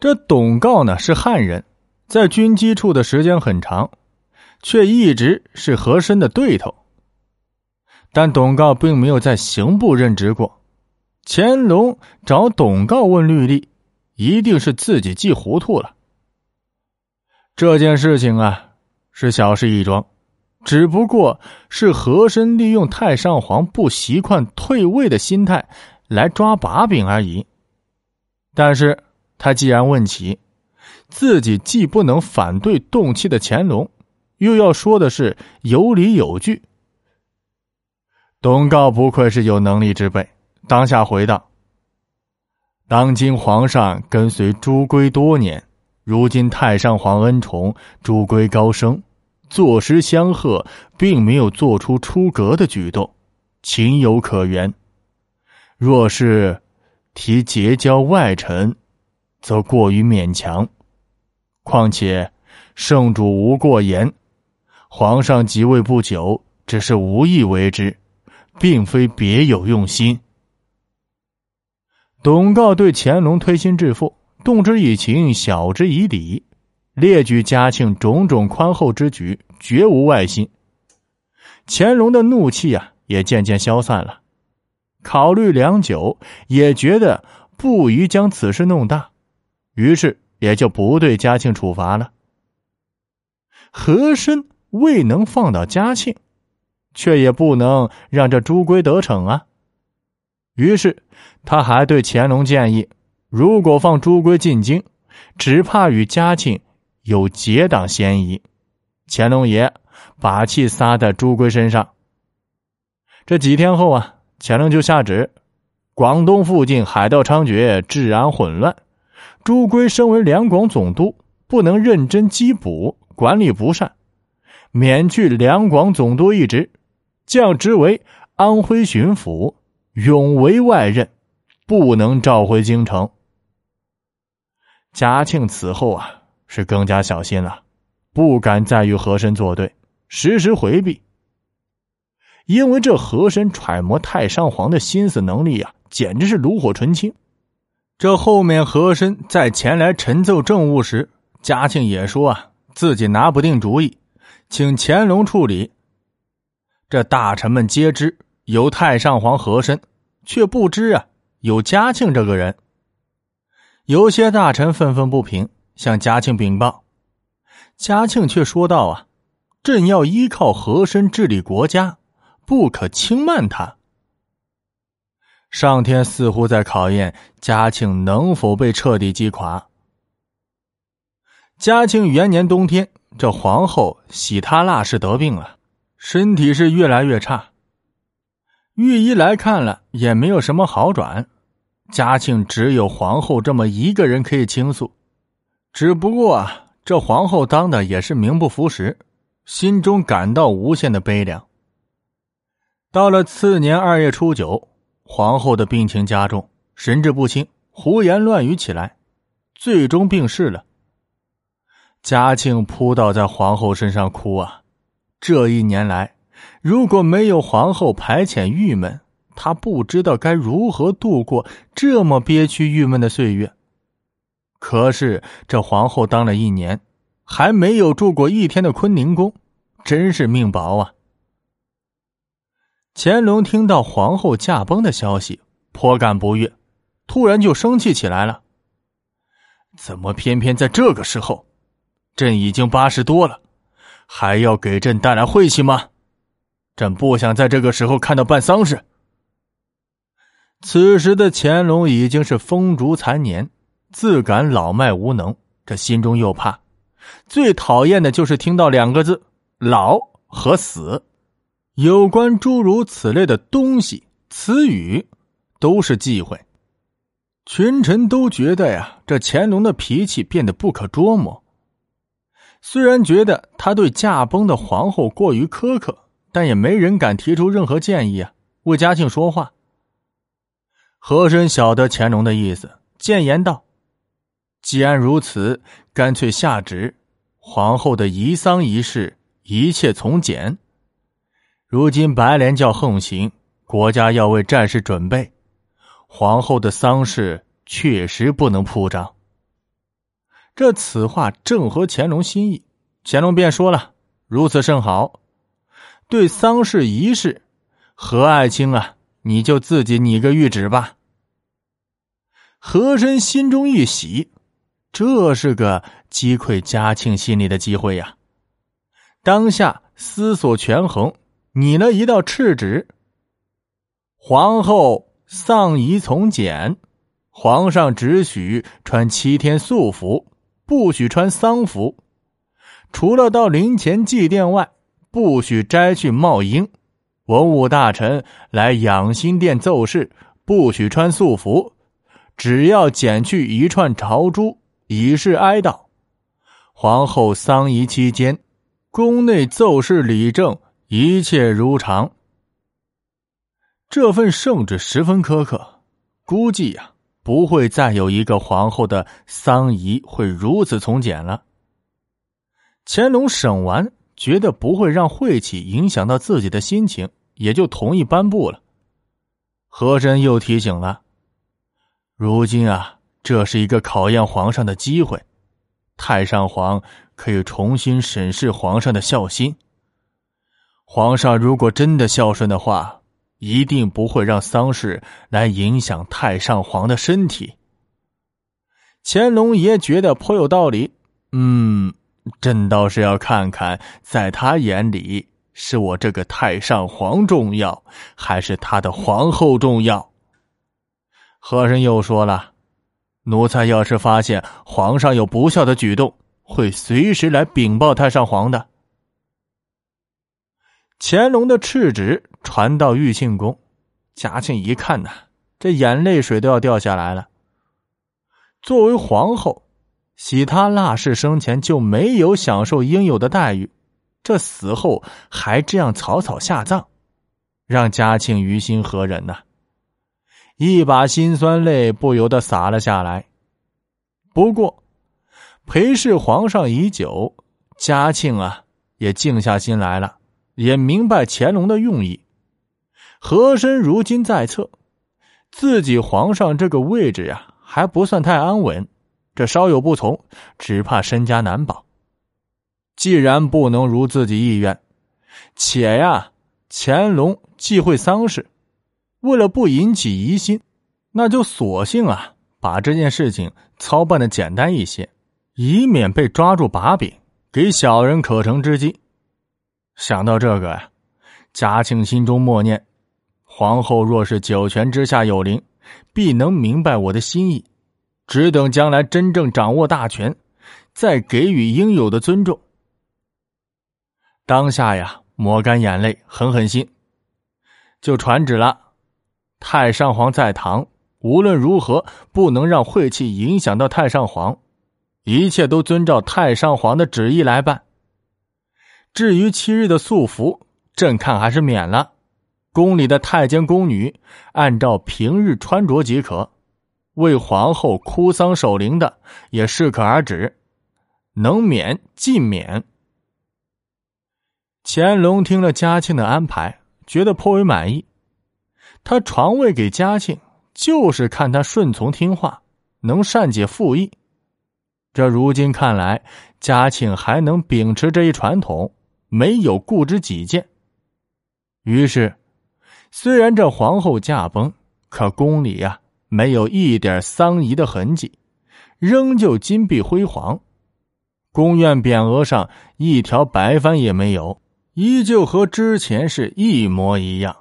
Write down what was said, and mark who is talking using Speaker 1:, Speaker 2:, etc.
Speaker 1: 这董诰呢是汉人，在军机处的时间很长，却一直是和珅的对头。但董诰并没有在刑部任职过，乾隆找董诰问律例，一定是自己记糊涂了。这件事情啊，是小事一桩。只不过是和珅利用太上皇不习惯退位的心态来抓把柄而已。但是他既然问起，自己既不能反对动气的乾隆，又要说的是有理有据。董诰不愧是有能力之辈，当下回道：“当今皇上跟随朱圭多年，如今太上皇恩宠，朱圭高升。”坐实相贺，并没有做出出格的举动，情有可原。若是提结交外臣，则过于勉强。况且圣主无过言，皇上即位不久，只是无意为之，并非别有用心。董诰对乾隆推心置腹，动之以情，晓之以理。列举嘉庆种种宽厚之举，绝无外心。乾隆的怒气啊，也渐渐消散了。考虑良久，也觉得不宜将此事弄大，于是也就不对嘉庆处罚了。和珅未能放倒嘉庆，却也不能让这朱圭得逞啊。于是他还对乾隆建议：如果放朱圭进京，只怕与嘉庆。有结党嫌疑，乾隆爷把气撒在朱圭身上。这几天后啊，乾隆就下旨：广东附近海盗猖獗，治安混乱。朱圭身为两广总督，不能认真缉捕，管理不善，免去两广总督一职，降职为安徽巡抚，永为外任，不能召回京城。嘉庆此后啊。是更加小心了，不敢再与和珅作对，时时回避。因为这和珅揣摩太上皇的心思能力啊，简直是炉火纯青。这后面和珅在前来陈奏政务时，嘉庆也说啊，自己拿不定主意，请乾隆处理。这大臣们皆知有太上皇和珅，却不知啊有嘉庆这个人。有些大臣愤愤不平。向嘉庆禀报，嘉庆却说道：“啊，朕要依靠和珅治理国家，不可轻慢他。”上天似乎在考验嘉庆能否被彻底击垮。嘉庆元年冬天，这皇后喜他腊氏得病了，身体是越来越差。御医来看了，也没有什么好转。嘉庆只有皇后这么一个人可以倾诉。只不过啊，这皇后当的也是名不符实，心中感到无限的悲凉。到了次年二月初九，皇后的病情加重，神志不清，胡言乱语起来，最终病逝了。嘉庆扑倒在皇后身上哭啊！这一年来，如果没有皇后排遣郁闷，他不知道该如何度过这么憋屈郁闷的岁月。可是这皇后当了一年，还没有住过一天的坤宁宫，真是命薄啊！乾隆听到皇后驾崩的消息，颇感不悦，突然就生气起来了。怎么偏偏在这个时候？朕已经八十多了，还要给朕带来晦气吗？朕不想在这个时候看到办丧事。此时的乾隆已经是风烛残年。自感老迈无能，这心中又怕，最讨厌的就是听到两个字“老”和“死”。有关诸如此类的东西、词语，都是忌讳。群臣都觉得呀，这乾隆的脾气变得不可捉摸。虽然觉得他对驾崩的皇后过于苛刻，但也没人敢提出任何建议啊，为嘉庆说话。和珅晓得乾隆的意思，谏言道。既然如此，干脆下旨，皇后的遗丧仪式一切从简。如今白莲教横行，国家要为战事准备，皇后的丧事确实不能铺张。这此话正合乾隆心意，乾隆便说了：“如此甚好。对丧事仪式，何爱卿啊，你就自己拟个谕旨吧。”和珅心中一喜，这是个击溃嘉庆心理的机会呀。当下思索权衡，拟了一道敕旨：皇后丧仪从简，皇上只许穿七天素服。不许穿丧服，除了到陵前祭奠外，不许摘去帽缨。文武大臣来养心殿奏事，不许穿素服，只要剪去一串朝珠，以示哀悼。皇后丧仪期间，宫内奏事理政一切如常。这份圣旨十分苛刻，估计呀。不会再有一个皇后的丧仪会如此从简了。乾隆审完，觉得不会让晦气影响到自己的心情，也就同意颁布了。和珅又提醒了：“如今啊，这是一个考验皇上的机会，太上皇可以重新审视皇上的孝心。皇上如果真的孝顺的话。”一定不会让丧事来影响太上皇的身体。乾隆爷觉得颇有道理，嗯，朕倒是要看看，在他眼里是我这个太上皇重要，还是他的皇后重要？和珅又说了，奴才要是发现皇上有不孝的举动，会随时来禀报太上皇的。乾隆的敕旨传到玉庆宫，嘉庆一看呐，这眼泪水都要掉下来了。作为皇后，喜他腊氏生前就没有享受应有的待遇，这死后还这样草草下葬，让嘉庆于心何忍呢？一把辛酸泪不由得洒了下来。不过，陪侍皇上已久，嘉庆啊也静下心来了。也明白乾隆的用意，和珅如今在侧，自己皇上这个位置呀还不算太安稳，这稍有不从，只怕身家难保。既然不能如自己意愿，且呀，乾隆忌讳丧事，为了不引起疑心，那就索性啊，把这件事情操办的简单一些，以免被抓住把柄，给小人可乘之机。想到这个呀，嘉庆心中默念：“皇后若是九泉之下有灵，必能明白我的心意。只等将来真正掌握大权，再给予应有的尊重。”当下呀，抹干眼泪，狠狠心，就传旨了：太上皇在堂，无论如何不能让晦气影响到太上皇，一切都遵照太上皇的旨意来办。至于七日的素服，朕看还是免了。宫里的太监宫女按照平日穿着即可。为皇后哭丧守灵的也适可而止，能免尽免。乾隆听了嘉庆的安排，觉得颇为满意。他传位给嘉庆，就是看他顺从听话，能善解父意。这如今看来，嘉庆还能秉持这一传统。没有固执己见，于是，虽然这皇后驾崩，可宫里呀没有一点丧仪的痕迹，仍旧金碧辉煌。宫苑匾额上一条白帆也没有，依旧和之前是一模一样。